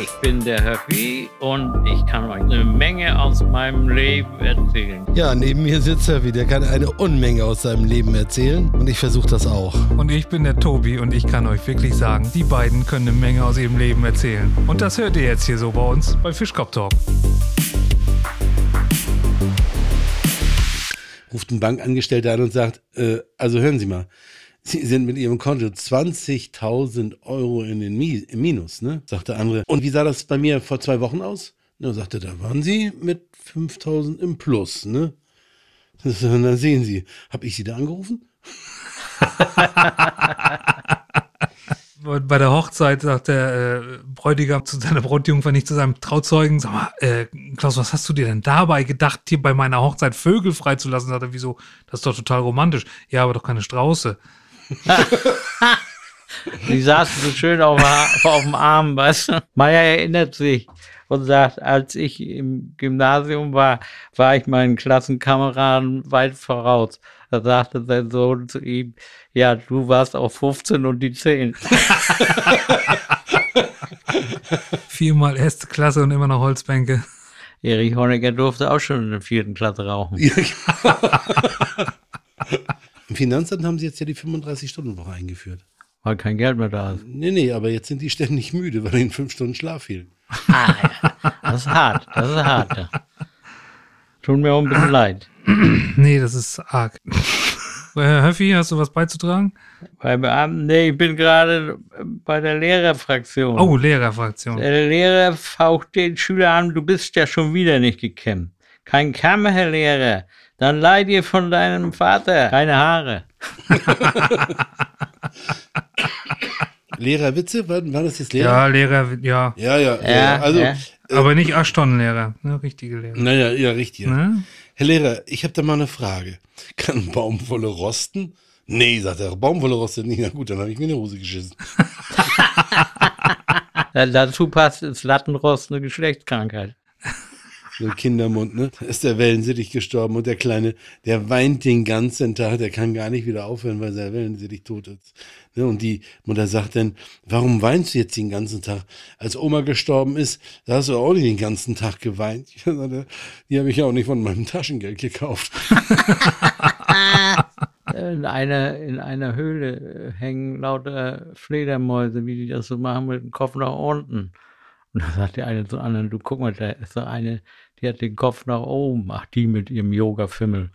Ich bin der Höffi und ich kann euch eine Menge aus meinem Leben erzählen. Ja, neben mir sitzt Höffi, der kann eine Unmenge aus seinem Leben erzählen und ich versuche das auch. Und ich bin der Tobi und ich kann euch wirklich sagen, die beiden können eine Menge aus ihrem Leben erzählen. Und das hört ihr jetzt hier so bei uns bei Fischkopf Talk. Ruft ein Bankangestellter an und sagt, äh, also hören Sie mal, Sie sind mit Ihrem Konto 20.000 Euro in den Mi im Minus, ne? Sagt der andere. Und wie sah das bei mir vor zwei Wochen aus? Na, sagte, da waren Sie mit 5.000 im Plus, ne? Und dann sehen Sie, habe ich Sie da angerufen? Bei der Hochzeit sagt der äh, Bräutigam zu seiner Brautjungfer, nicht zu seinem Trauzeugen, sag mal, äh, Klaus, was hast du dir denn dabei gedacht, hier bei meiner Hochzeit Vögel freizulassen? Sagt er, wieso? Das ist doch total romantisch. Ja, aber doch keine Strauße. Die saßen so schön auf, auf dem Arm, weißt du? Meier erinnert sich und sagt, als ich im Gymnasium war, war ich meinen Klassenkameraden weit voraus. Da sagte sein Sohn zu ihm, ja, du warst auf 15 und die 10. Viermal erste Klasse und immer noch Holzbänke. Erich Honecker durfte auch schon in der vierten Klasse rauchen. Im Finanzamt haben sie jetzt ja die 35-Stunden-Woche eingeführt. Weil kein Geld mehr da ist. Nee, nee, aber jetzt sind die ständig müde, weil ihnen fünf Stunden Schlaf fehlen. Ah, ja. Das ist hart, das ist hart. Ja. Tut mir auch ein bisschen leid. Nee, das ist arg. Herr Höffi, hast du was beizutragen? Bei Beamten, nee, ich bin gerade bei der Lehrerfraktion. Oh, Lehrerfraktion. Der Lehrer faucht den Schüler an, du bist ja schon wieder nicht gekämmt. Kein Kamm, Herr Lehrer. Dann leih dir von deinem Vater keine Haare. Lehrerwitze? War, war das jetzt Lehrer? Ja, Lehrer, ja. Ja, ja. ja, Ja, also, ja. Aber nicht Acht-Stunden-Lehrer, ne? richtige Lehrer. naja, ja, richtig. Ja. Ne? Herr Lehrer, ich habe da mal eine Frage. Kann Baumwolle rosten? Nee, sagt er, Baumwolle rostet nicht. Na gut, dann habe ich mir eine Hose geschissen. Da- Dazu passt das Lattenrost eine Geschlechtskrankheit. Ein Kindermund, ne? Da ist der Wellensittich gestorben und der Kleine, der weint den ganzen Tag, der kann gar nicht wieder aufhören, weil der Wellensittich tot ist. Ne? Und die Mutter sagt dann, warum weinst du jetzt den ganzen Tag? Als Oma gestorben ist, da hast du auch nicht den ganzen Tag geweint. Die habe ich auch nicht von meinem Taschengeld gekauft. In einer, in einer Höhle äh, hängen lauter Fledermäuse, wie die das so machen, mit dem Kopf nach unten. Und da sagt der eine zum anderen, du guck mal, da ist so eine, die hat den Kopf nach oben. Ach, die mit ihrem Yoga-Fimmel.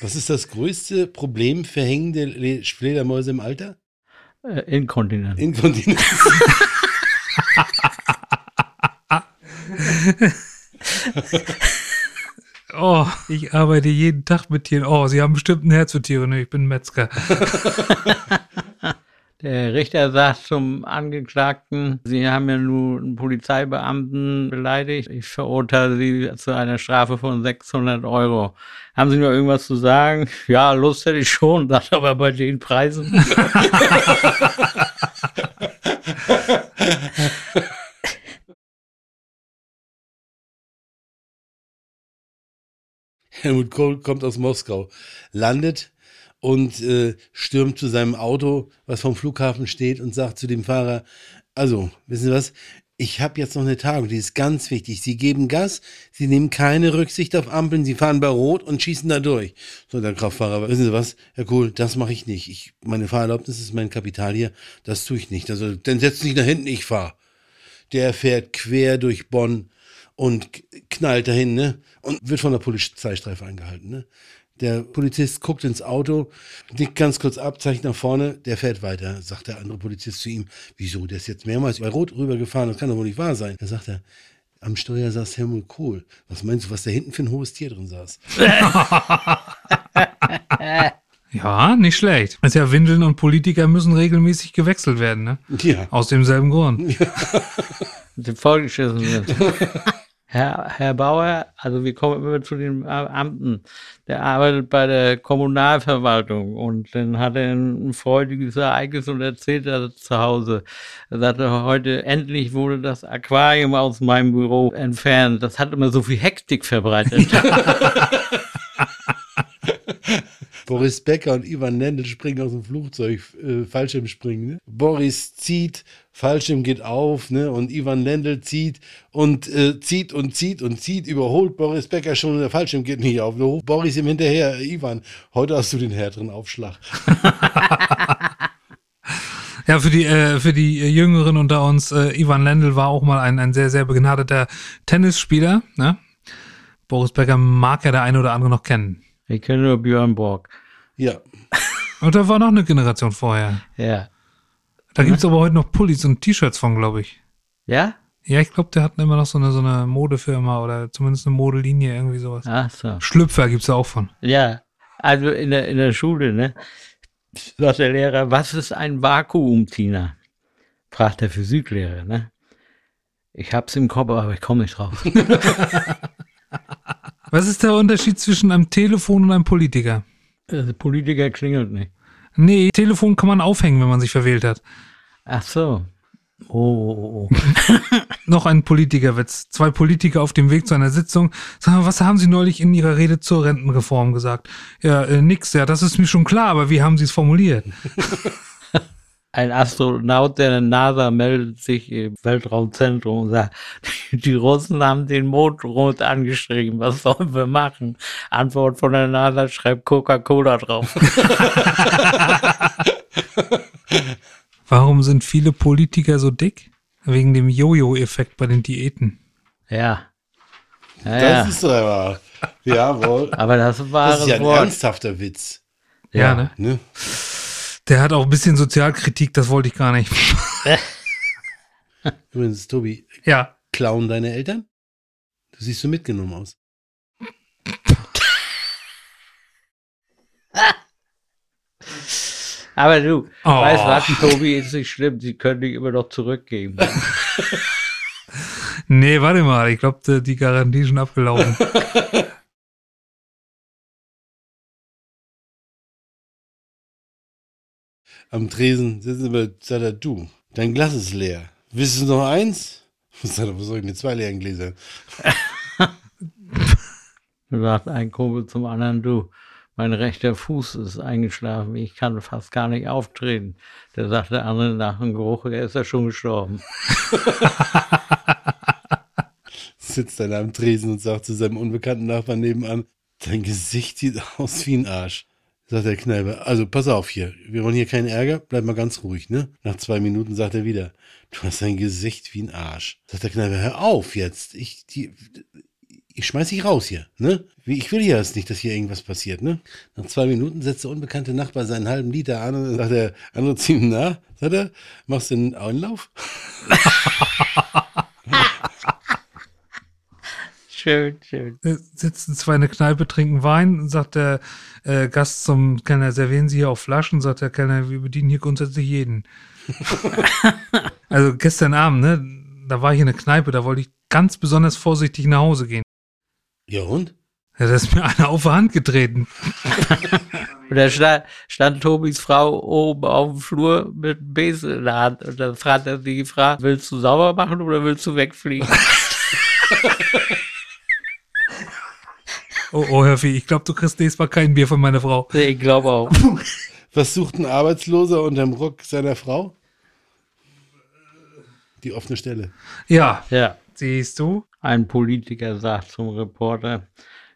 Was ist das größte Problem für hängende Le- Fledermäuse im Alter? Äh, Inkontinent. Inkontinenz. Oh, ich arbeite jeden Tag mit Tieren. Oh, Sie haben bestimmt ein Herz für Tiere. Ne, ich bin Metzger. Der Richter sagt zum Angeklagten, Sie haben ja nun einen Polizeibeamten beleidigt. Ich verurteile Sie zu einer Strafe von 600 Euro. Haben Sie noch irgendwas zu sagen? Ja, Lust hätte ich schon, sagt aber bei den Preisen. Helmut Kohl kommt aus Moskau, landet und äh, stürmt zu seinem Auto, was vom Flughafen steht, und sagt zu dem Fahrer, also, wissen Sie was, ich habe jetzt noch eine Tagung, die ist ganz wichtig. Sie geben Gas, Sie nehmen keine Rücksicht auf Ampeln, Sie fahren bei Rot und schießen da durch. So, der Kraftfahrer, wissen Sie was, Herr Kohl, das mache ich nicht. Ich, meine Fahrerlaubnis ist mein Kapital hier, das tue ich nicht. Also, dann setzt sich nach hinten, ich fahre. Der fährt quer durch Bonn und knallt dahin, ne? Und wird von der Polizeistreife angehalten, ne? Der Polizist guckt ins Auto, nickt ganz kurz ab, zeigt nach vorne, der fährt weiter, sagt der andere Polizist zu ihm, wieso, der ist jetzt mehrmals bei Rot rübergefahren, das kann doch wohl nicht wahr sein. Da sagt er, am Steuer saß Helmut Kohl. Was meinst du, was da hinten für ein hohes Tier drin saß? Ja, nicht schlecht. Ist ja Windeln und Politiker müssen regelmäßig gewechselt werden, ne? Ja. Aus demselben Grund. die vollgeschissen sind. Herr, Herr Bauer, also wir kommen immer zu den Beamten, der arbeitet bei der Kommunalverwaltung und dann hat er ein, freudiges Ereignis und erzählt er zu Hause. Er sagte, heute endlich wurde das Aquarium aus meinem Büro entfernt. Das hat immer so viel Hektik verbreitet. Boris Becker und Ivan Lendl springen aus dem Flugzeug, äh, Fallschirmspringen. Ne? Boris zieht, Fallschirm geht auf, ne? Und Ivan Lendl zieht und äh, zieht und zieht und zieht, überholt Boris Becker schon und der Fallschirm geht nicht auf. Ne? Boris ihm hinterher, Ivan, heute hast du den härteren Aufschlag. Ja, für die, äh, für die äh, Jüngeren unter uns, äh, Ivan Lendl war auch mal ein, ein sehr, sehr begnadeter Tennisspieler. Ne? Boris Becker mag ja der eine oder andere noch kennen. Ich kenne nur Björn Borg. Ja, Und da war noch eine Generation vorher. Ja. Da gibt's aber heute noch Pullis und T-Shirts von, glaube ich. Ja? Ja, ich glaube, der hat immer noch so eine, so eine Modefirma oder zumindest eine Modelinie, irgendwie sowas. Ach so. Schlüpfer gibt's da auch von. Ja. Also in der, in der Schule, ne? Sagt der Lehrer, was ist ein Vakuumtiner? Fragt der Physiklehrer, ne? Ich hab's im Kopf, aber ich komme nicht drauf. Was ist der Unterschied zwischen einem Telefon und einem Politiker? Der Politiker klingelt nicht. Nee, Telefon kann man aufhängen, wenn man sich verwählt hat. Ach so. Oh, oh, oh. Noch ein Politikerwitz. Zwei Politiker auf dem Weg zu einer Sitzung. Sagen, wir, was haben Sie neulich in Ihrer Rede zur Rentenreform gesagt? Ja, äh, nix, ja, das ist mir schon klar, aber wie haben Sie es formuliert? Ein Astronaut der NASA meldet sich im Weltraumzentrum und sagt, die Russen haben den Mond rot angeschrieben, was sollen wir machen? Antwort von der NASA, schreibt Coca-Cola drauf. Warum sind viele Politiker so dick? Wegen dem Jojo-Effekt bei den Diäten. Ja. Ja, das ja. ist doch aber. Jawohl. Aber das war Das ist ja ein Wort. ernsthafter Witz. Ja, ne? Ne? Der hat auch ein bisschen Sozialkritik, das wollte ich gar nicht. Übrigens, Tobi, ja. klauen deine Eltern? Du siehst so mitgenommen aus. Aber du, Oh. weißt was, Tobi, ist nicht schlimm, sie können dich immer noch zurückgeben. Nee, warte mal, ich glaube, die Garantie ist schon abgelaufen. Am Tresen sitzen wir, sagt er, du, dein Glas ist leer. Willst du noch eins? Sagt er, was soll ich mit zwei leeren Gläsern? Da sagt ein Kumpel zum anderen, du, mein rechter Fuß ist eingeschlafen, ich kann fast gar nicht auftreten. Der sagt der andere nach dem Geruch, er ist ja schon gestorben. Sitzt dann am Tresen und sagt zu seinem unbekannten Nachbarn nebenan, dein Gesicht sieht aus wie ein Arsch. Sagt der Kneiper, also pass auf hier, wir wollen hier keinen Ärger, bleib mal ganz ruhig, ne? Nach zwei Minuten sagt er wieder, du hast ein Gesicht wie ein Arsch. Sagt der Kneiper, hör auf jetzt, ich, die, ich schmeiß dich raus hier, ne? Ich will ja jetzt nicht, dass hier irgendwas passiert, ne? Nach zwei Minuten setzt der unbekannte Nachbar seinen halben Liter an und sagt der andere zu ihm, na, sagt er, machst du einen Einlauf? Schön, schön. Sitzen zwei in der Kneipe, trinken Wein, und sagt der äh, Gast zum Kellner, servieren Sie hier auf Flaschen, sagt der Kellner, wir bedienen hier grundsätzlich jeden. also gestern Abend, ne, da war ich in der Kneipe, da wollte ich ganz besonders vorsichtig nach Hause gehen. Ja und? Ja, da ist mir einer auf die Hand getreten. Und da stand, stand Tobis Frau oben auf dem Flur mit einem Besen in der Hand. Und dann fragt er sie gefragt, willst du sauber machen oder willst du wegfliegen? Oh, oh, Hörfi, ich glaube, du kriegst nächstes Mal kein Bier von meiner Frau. Nee, ich glaube auch. Was sucht ein Arbeitsloser unterm Rock seiner Frau? Die offene Stelle. Ja, Ja. siehst du? Ein Politiker sagt zum Reporter,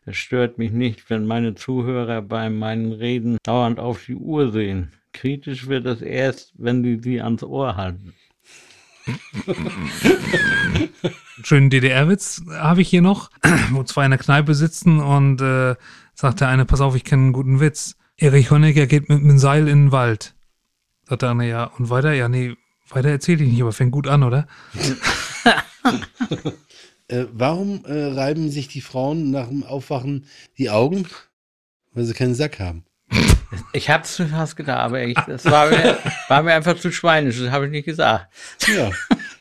es stört mich nicht, wenn meine Zuhörer bei meinen Reden dauernd auf die Uhr sehen. Kritisch wird es erst, wenn sie sie ans Ohr halten. schönen DDR-Witz habe ich hier noch, wo zwei in der Kneipe sitzen und äh, sagt der eine, pass auf, ich kenne einen guten Witz. Erich Honecker geht mit einem Seil in den Wald. Sagt der andere, ja, und weiter? Ja, nee, weiter erzähle ich nicht, aber fängt gut an, oder? Äh, warum äh, reiben sich die Frauen nach dem Aufwachen die Augen? Weil sie keinen Sack haben. Ich hab's schon fast gedacht, aber ich, das war mir, war mir einfach zu schweinisch, das habe ich nicht gesagt. Ja.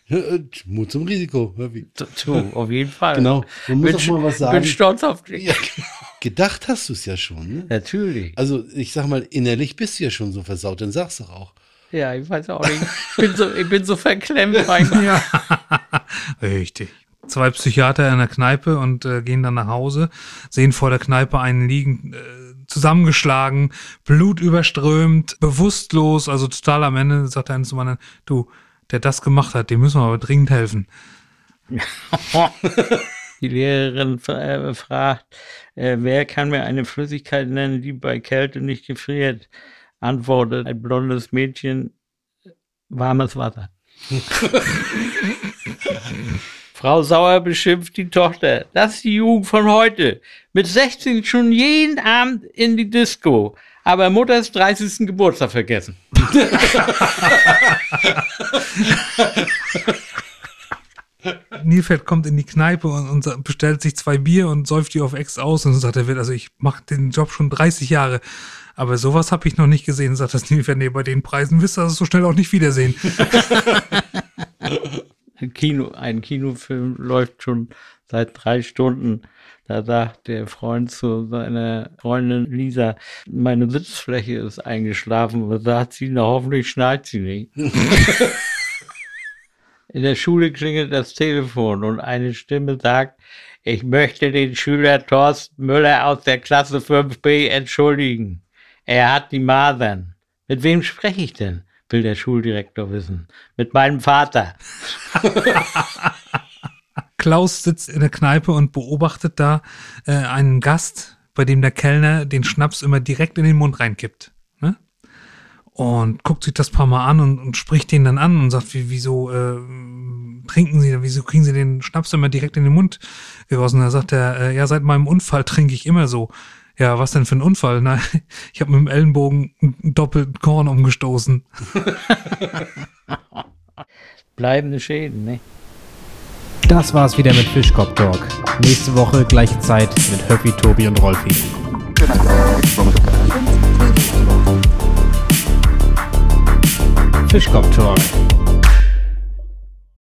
Äh, Mut zum Risiko. Du, du, auf jeden Fall. Genau. Man muss Bin, auch mal was bin sagen. stolz auf dich. Ja, gedacht hast du es ja schon. Ne? Natürlich. Also ich sag mal, innerlich bist du ja schon so versaut, dann sag's doch auch. Ja, ich weiß auch nicht. Ich bin so, ich bin so verklemmt manchmal. Ja. Richtig. Zwei Psychiater in der Kneipe und äh, gehen dann nach Hause, sehen vor der Kneipe einen liegen, äh, zusammengeschlagen, Blut überströmt, bewusstlos, also total am Ende sagt der eine zum anderen, du, der das gemacht hat, dem müssen wir aber dringend helfen. Die Lehrerin äh, fragt, äh, wer kann mir eine Flüssigkeit nennen, die bei Kälte nicht gefriert? Antwortet ein blondes Mädchen, warmes Wasser. Frau Sauer beschimpft die Tochter. Das ist die Jugend von heute. Mit 16 schon jeden Abend in die Disco. Aber Mutters 30. Geburtstag vergessen. Nilfeld kommt in die Kneipe und, und, bestellt sich zwei Bier und säuft die auf Ex aus und sagt, er wird, also ich mache den Job schon 30 Jahre. Aber sowas habe ich noch nicht gesehen, sagt das Nilfeld. Nee, bei den Preisen wisst ihr das so schnell auch nicht wiedersehen. ein, Kino, ein Kinofilm läuft schon seit drei Stunden. Da sagt der Freund zu seiner Freundin Lisa, meine Sitzfläche ist eingeschlafen. Und sagt sie, na hoffentlich schneit sie nicht. In der Schule klingelt das Telefon und eine Stimme sagt, ich möchte den Schüler Thorsten Müller aus der Klasse 5b entschuldigen. Er hat die Masern. Mit wem spreche ich denn? Will der Schuldirektor wissen. Mit meinem Vater. Klaus sitzt in der Kneipe und beobachtet da äh, einen Gast, bei dem der Kellner den Schnaps immer direkt in den Mund reinkippt und guckt sich das paar Mal an und, und spricht den dann an und sagt, wie, wieso äh, trinken Sie, wieso kriegen Sie den Schnaps immer direkt in den Mund gegossen? Da sagt er, äh, ja, seit meinem Unfall trinke ich immer so. Ja, was denn für ein Unfall? Nein, ich habe mit dem Ellenbogen einen doppelten Korn umgestoßen. Bleibende Schäden, ne? Das war's wieder mit Fischkopf Talk. Nächste Woche gleiche Zeit mit Höppi, Tobi und Rolfi. Fischkopf Talk